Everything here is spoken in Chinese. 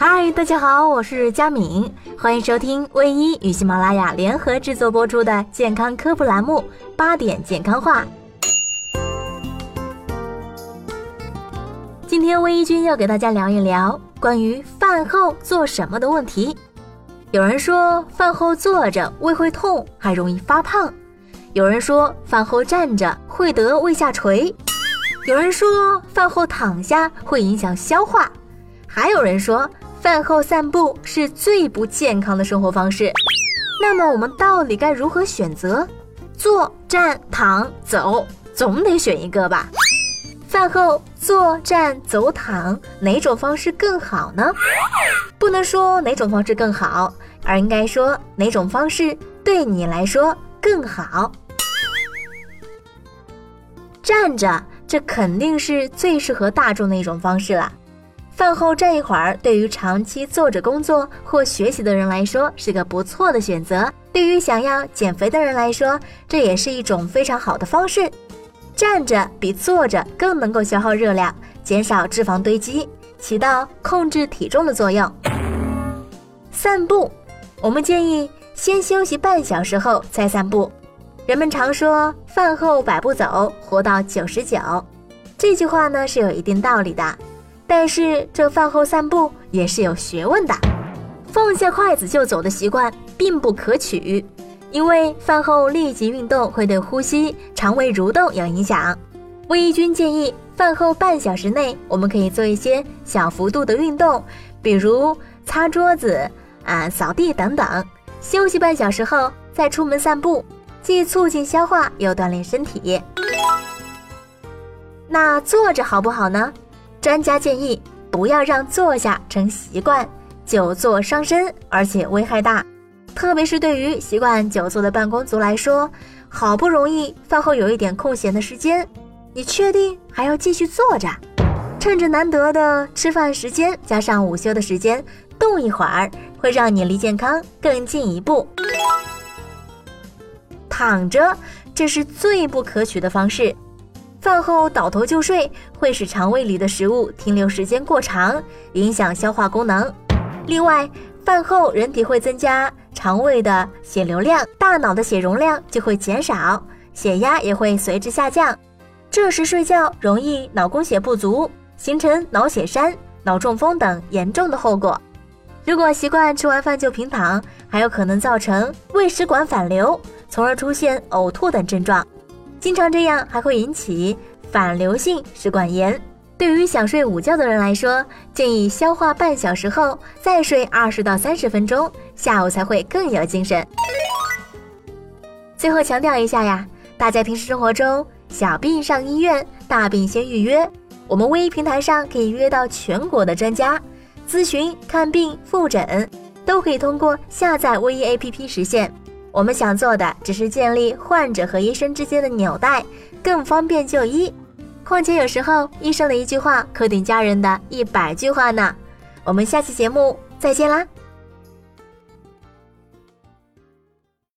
嗨，大家好，我是佳敏，欢迎收听卫一与喜马拉雅联合制作播出的健康科普栏目《八点健康话》。今天卫一君要给大家聊一聊关于饭后做什么的问题。有人说饭后坐着胃会痛，还容易发胖；有人说饭后站着会得胃下垂；有人说饭后躺下会影响消化；还有人说。饭后散步是最不健康的生活方式，那么我们到底该如何选择？坐、站、躺、走，总得选一个吧。饭后坐、站、走、躺，哪种方式更好呢？不能说哪种方式更好，而应该说哪种方式对你来说更好。站着，这肯定是最适合大众的一种方式了。饭后站一会儿，对于长期坐着工作或学习的人来说是个不错的选择。对于想要减肥的人来说，这也是一种非常好的方式。站着比坐着更能够消耗热量，减少脂肪堆积，起到控制体重的作用。散步，我们建议先休息半小时后再散步。人们常说“饭后百步走，活到九十九”，这句话呢是有一定道理的。但是这饭后散步也是有学问的，放下筷子就走的习惯并不可取，因为饭后立即运动会对呼吸、肠胃蠕动有影响。魏一军建议，饭后半小时内我们可以做一些小幅度的运动，比如擦桌子、啊扫地等等。休息半小时后再出门散步，既促进消化又锻炼身体。那坐着好不好呢？专家建议不要让坐下成习惯，久坐伤身，而且危害大。特别是对于习惯久坐的办公族来说，好不容易饭后有一点空闲的时间，你确定还要继续坐着？趁着难得的吃饭时间加上午休的时间，动一会儿，会让你离健康更进一步。躺着，这是最不可取的方式。饭后倒头就睡会使肠胃里的食物停留时间过长，影响消化功能。另外，饭后人体会增加肠胃的血流量，大脑的血容量就会减少，血压也会随之下降。这时睡觉容易脑供血不足，形成脑血栓、脑中风等严重的后果。如果习惯吃完饭就平躺，还有可能造成胃食管反流，从而出现呕吐等症状。经常这样还会引起反流性食管炎。对于想睡午觉的人来说，建议消化半小时后再睡二十到三十分钟，下午才会更有精神。最后强调一下呀，大家平时生活中小病上医院，大病先预约。我们微医平台上可以约到全国的专家咨询、看病、复诊，都可以通过下载微医 APP 实现。我们想做的只是建立患者和医生之间的纽带，更方便就医。况且有时候医生的一句话可顶家人的一百句话呢。我们下期节目再见啦！